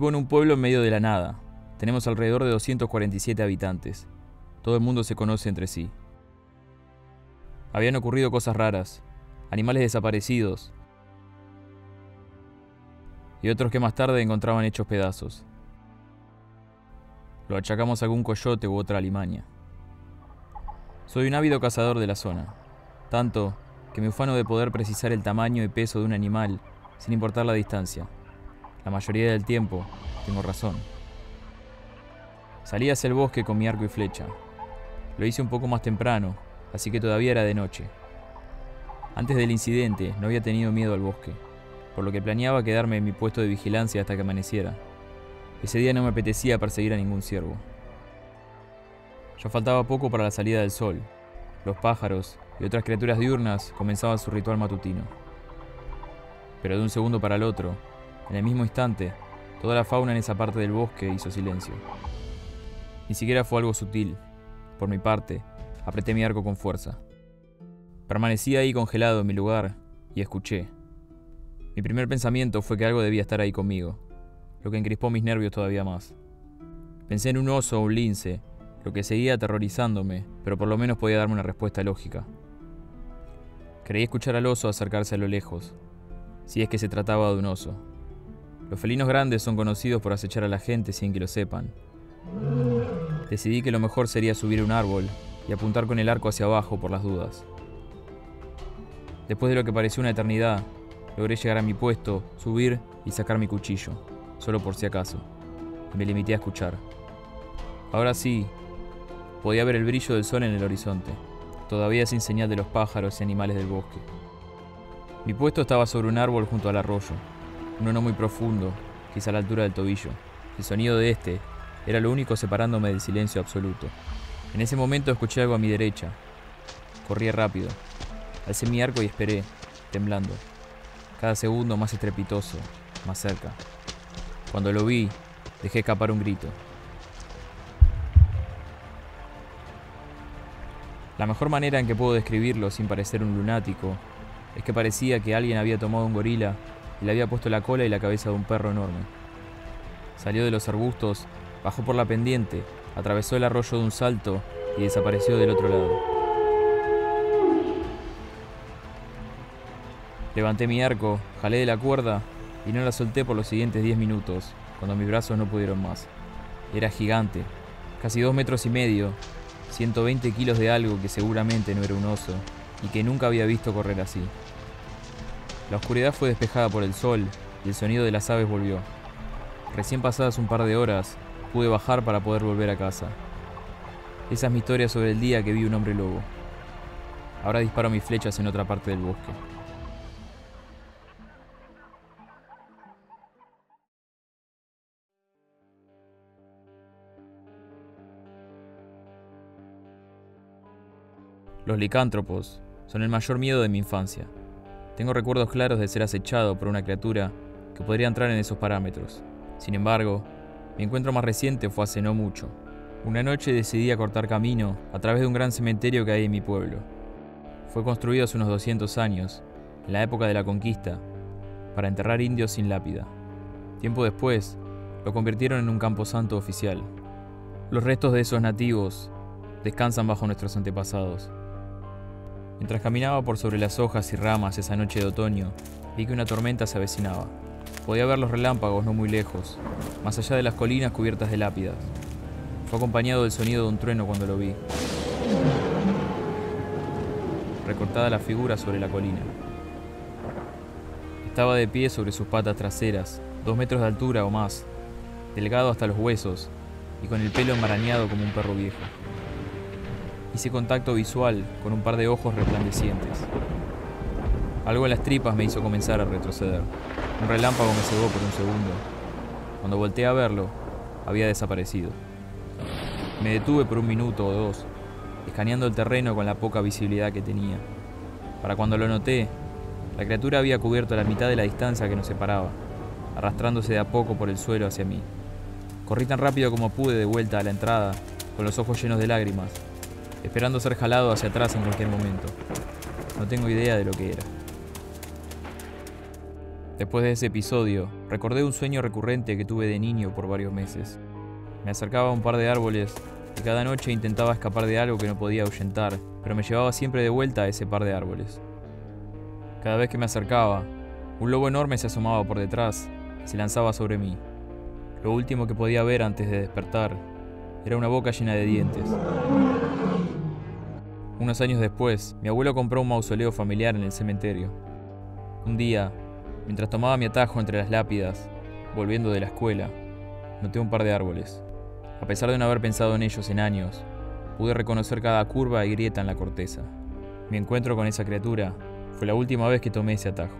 Vivo en un pueblo en medio de la nada. Tenemos alrededor de 247 habitantes. Todo el mundo se conoce entre sí. Habían ocurrido cosas raras, animales desaparecidos y otros que más tarde encontraban hechos pedazos. Lo achacamos a algún coyote u otra alimaña. Soy un ávido cazador de la zona, tanto que me ufano de poder precisar el tamaño y peso de un animal sin importar la distancia. La mayoría del tiempo tengo razón. Salí hacia el bosque con mi arco y flecha. Lo hice un poco más temprano, así que todavía era de noche. Antes del incidente no había tenido miedo al bosque, por lo que planeaba quedarme en mi puesto de vigilancia hasta que amaneciera. Ese día no me apetecía perseguir a ningún ciervo. Ya faltaba poco para la salida del sol. Los pájaros y otras criaturas diurnas comenzaban su ritual matutino. Pero de un segundo para el otro, en el mismo instante, toda la fauna en esa parte del bosque hizo silencio. Ni siquiera fue algo sutil. Por mi parte, apreté mi arco con fuerza. Permanecí ahí congelado en mi lugar y escuché. Mi primer pensamiento fue que algo debía estar ahí conmigo, lo que encrispó mis nervios todavía más. Pensé en un oso o un lince, lo que seguía aterrorizándome, pero por lo menos podía darme una respuesta lógica. Creí escuchar al oso acercarse a lo lejos, si es que se trataba de un oso. Los felinos grandes son conocidos por acechar a la gente sin que lo sepan. Decidí que lo mejor sería subir un árbol y apuntar con el arco hacia abajo por las dudas. Después de lo que pareció una eternidad, logré llegar a mi puesto, subir y sacar mi cuchillo, solo por si acaso. Me limité a escuchar. Ahora sí, podía ver el brillo del sol en el horizonte, todavía sin señal de los pájaros y animales del bosque. Mi puesto estaba sobre un árbol junto al arroyo, uno no muy profundo, quizá a la altura del tobillo. El sonido de este era lo único separándome del silencio absoluto. En ese momento escuché algo a mi derecha. Corrí rápido. Alcé mi arco y esperé, temblando. Cada segundo más estrepitoso, más cerca. Cuando lo vi, dejé escapar un grito. La mejor manera en que puedo describirlo sin parecer un lunático es que parecía que alguien había tomado un gorila y le había puesto la cola y la cabeza de un perro enorme. Salió de los arbustos, bajó por la pendiente, atravesó el arroyo de un salto y desapareció del otro lado. Levanté mi arco, jalé de la cuerda y no la solté por los siguientes 10 minutos, cuando mis brazos no pudieron más. Era gigante, casi dos metros y medio, 120 kilos de algo que seguramente no era un oso y que nunca había visto correr así. La oscuridad fue despejada por el sol y el sonido de las aves volvió. Recién pasadas un par de horas, pude bajar para poder volver a casa. Esa es mi historia sobre el día que vi un hombre lobo. Ahora disparo mis flechas en otra parte del bosque. Los licántropos son el mayor miedo de mi infancia. Tengo recuerdos claros de ser acechado por una criatura que podría entrar en esos parámetros. Sin embargo, mi encuentro más reciente fue hace no mucho. Una noche decidí cortar camino a través de un gran cementerio que hay en mi pueblo. Fue construido hace unos 200 años, en la época de la conquista, para enterrar indios sin lápida. Tiempo después, lo convirtieron en un camposanto oficial. Los restos de esos nativos descansan bajo nuestros antepasados. Mientras caminaba por sobre las hojas y ramas esa noche de otoño, vi que una tormenta se avecinaba. Podía ver los relámpagos no muy lejos, más allá de las colinas cubiertas de lápidas. Fue acompañado del sonido de un trueno cuando lo vi. Recortada la figura sobre la colina. Estaba de pie sobre sus patas traseras, dos metros de altura o más, delgado hasta los huesos y con el pelo enmarañado como un perro viejo. Hice contacto visual con un par de ojos resplandecientes. Algo en las tripas me hizo comenzar a retroceder. Un relámpago me cegó por un segundo. Cuando volteé a verlo, había desaparecido. Me detuve por un minuto o dos, escaneando el terreno con la poca visibilidad que tenía. Para cuando lo noté, la criatura había cubierto la mitad de la distancia que nos separaba, arrastrándose de a poco por el suelo hacia mí. Corrí tan rápido como pude de vuelta a la entrada, con los ojos llenos de lágrimas, esperando ser jalado hacia atrás en cualquier momento. No tengo idea de lo que era. Después de ese episodio, recordé un sueño recurrente que tuve de niño por varios meses. Me acercaba a un par de árboles y cada noche intentaba escapar de algo que no podía ahuyentar, pero me llevaba siempre de vuelta a ese par de árboles. Cada vez que me acercaba, un lobo enorme se asomaba por detrás y se lanzaba sobre mí. Lo último que podía ver antes de despertar era una boca llena de dientes. Unos años después, mi abuelo compró un mausoleo familiar en el cementerio. Un día, mientras tomaba mi atajo entre las lápidas, volviendo de la escuela, noté un par de árboles. A pesar de no haber pensado en ellos en años, pude reconocer cada curva y grieta en la corteza. Mi encuentro con esa criatura fue la última vez que tomé ese atajo.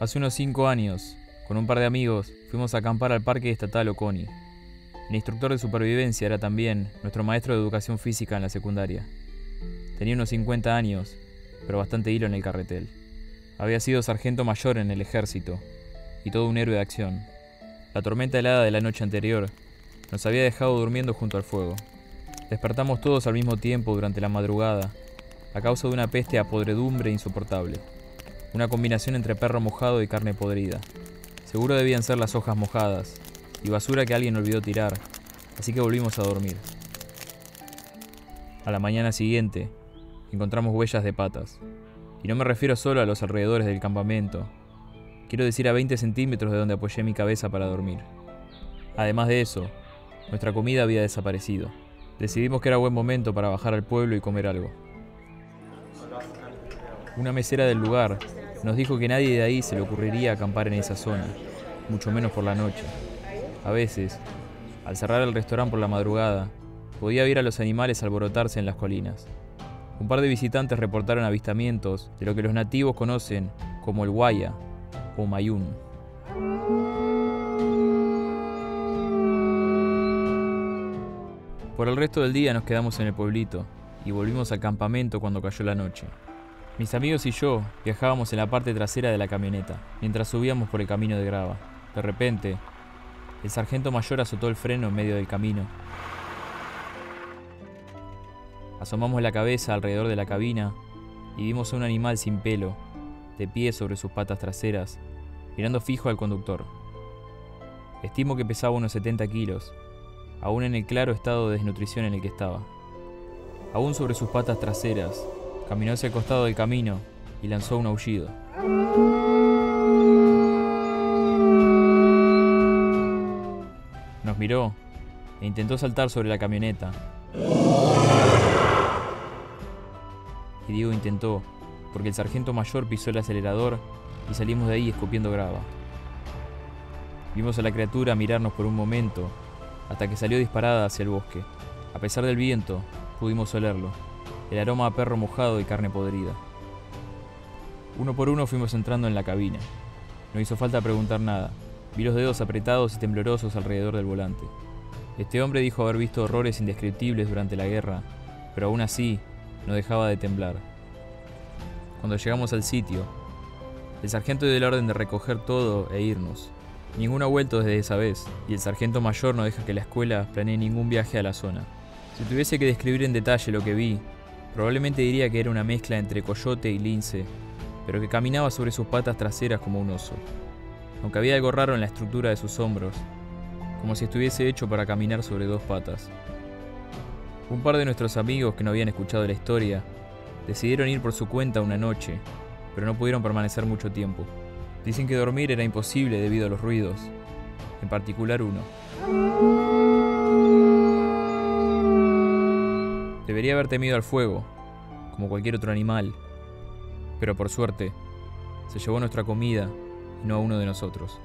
Hace unos 5 años, con un par de amigos, fuimos a acampar al Parque Estatal Oconi. El instructor de supervivencia era también nuestro maestro de educación física en la secundaria. Tenía unos 50 años, pero bastante hilo en el carretel. Había sido sargento mayor en el ejército y todo un héroe de acción. La tormenta helada de la noche anterior nos había dejado durmiendo junto al fuego. Despertamos todos al mismo tiempo durante la madrugada, a causa de una peste a podredumbre insoportable. Una combinación entre perro mojado y carne podrida. Seguro debían ser las hojas mojadas y basura que alguien olvidó tirar, así que volvimos a dormir. A la mañana siguiente, encontramos huellas de patas. Y no me refiero solo a los alrededores del campamento, quiero decir a 20 centímetros de donde apoyé mi cabeza para dormir. Además de eso, nuestra comida había desaparecido. Decidimos que era buen momento para bajar al pueblo y comer algo. Una mesera del lugar nos dijo que nadie de ahí se le ocurriría acampar en esa zona, mucho menos por la noche. A veces, al cerrar el restaurante por la madrugada, podía ver a los animales alborotarse en las colinas. Un par de visitantes reportaron avistamientos de lo que los nativos conocen como el guaya o mayún. Por el resto del día nos quedamos en el pueblito y volvimos al campamento cuando cayó la noche. Mis amigos y yo viajábamos en la parte trasera de la camioneta, mientras subíamos por el camino de grava. De repente, el sargento mayor azotó el freno en medio del camino. Asomamos la cabeza alrededor de la cabina y vimos a un animal sin pelo, de pie sobre sus patas traseras, mirando fijo al conductor. Estimo que pesaba unos 70 kilos, aún en el claro estado de desnutrición en el que estaba. Aún sobre sus patas traseras, Caminó hacia el costado del camino y lanzó un aullido. Nos miró e intentó saltar sobre la camioneta. Y digo intentó, porque el sargento mayor pisó el acelerador y salimos de ahí escupiendo grava. Vimos a la criatura mirarnos por un momento, hasta que salió disparada hacia el bosque. A pesar del viento, pudimos olerlo el aroma a perro mojado y carne podrida. Uno por uno fuimos entrando en la cabina. No hizo falta preguntar nada. Vi los dedos apretados y temblorosos alrededor del volante. Este hombre dijo haber visto horrores indescriptibles durante la guerra, pero aún así no dejaba de temblar. Cuando llegamos al sitio, el sargento dio la orden de recoger todo e irnos. Ninguno ha vuelto desde esa vez, y el sargento mayor no deja que la escuela planee ningún viaje a la zona. Si tuviese que describir en detalle lo que vi, Probablemente diría que era una mezcla entre coyote y lince, pero que caminaba sobre sus patas traseras como un oso. Aunque había algo raro en la estructura de sus hombros, como si estuviese hecho para caminar sobre dos patas. Un par de nuestros amigos que no habían escuchado la historia decidieron ir por su cuenta una noche, pero no pudieron permanecer mucho tiempo. Dicen que dormir era imposible debido a los ruidos, en particular uno. Debería haber temido al fuego, como cualquier otro animal, pero por suerte, se llevó nuestra comida y no a uno de nosotros.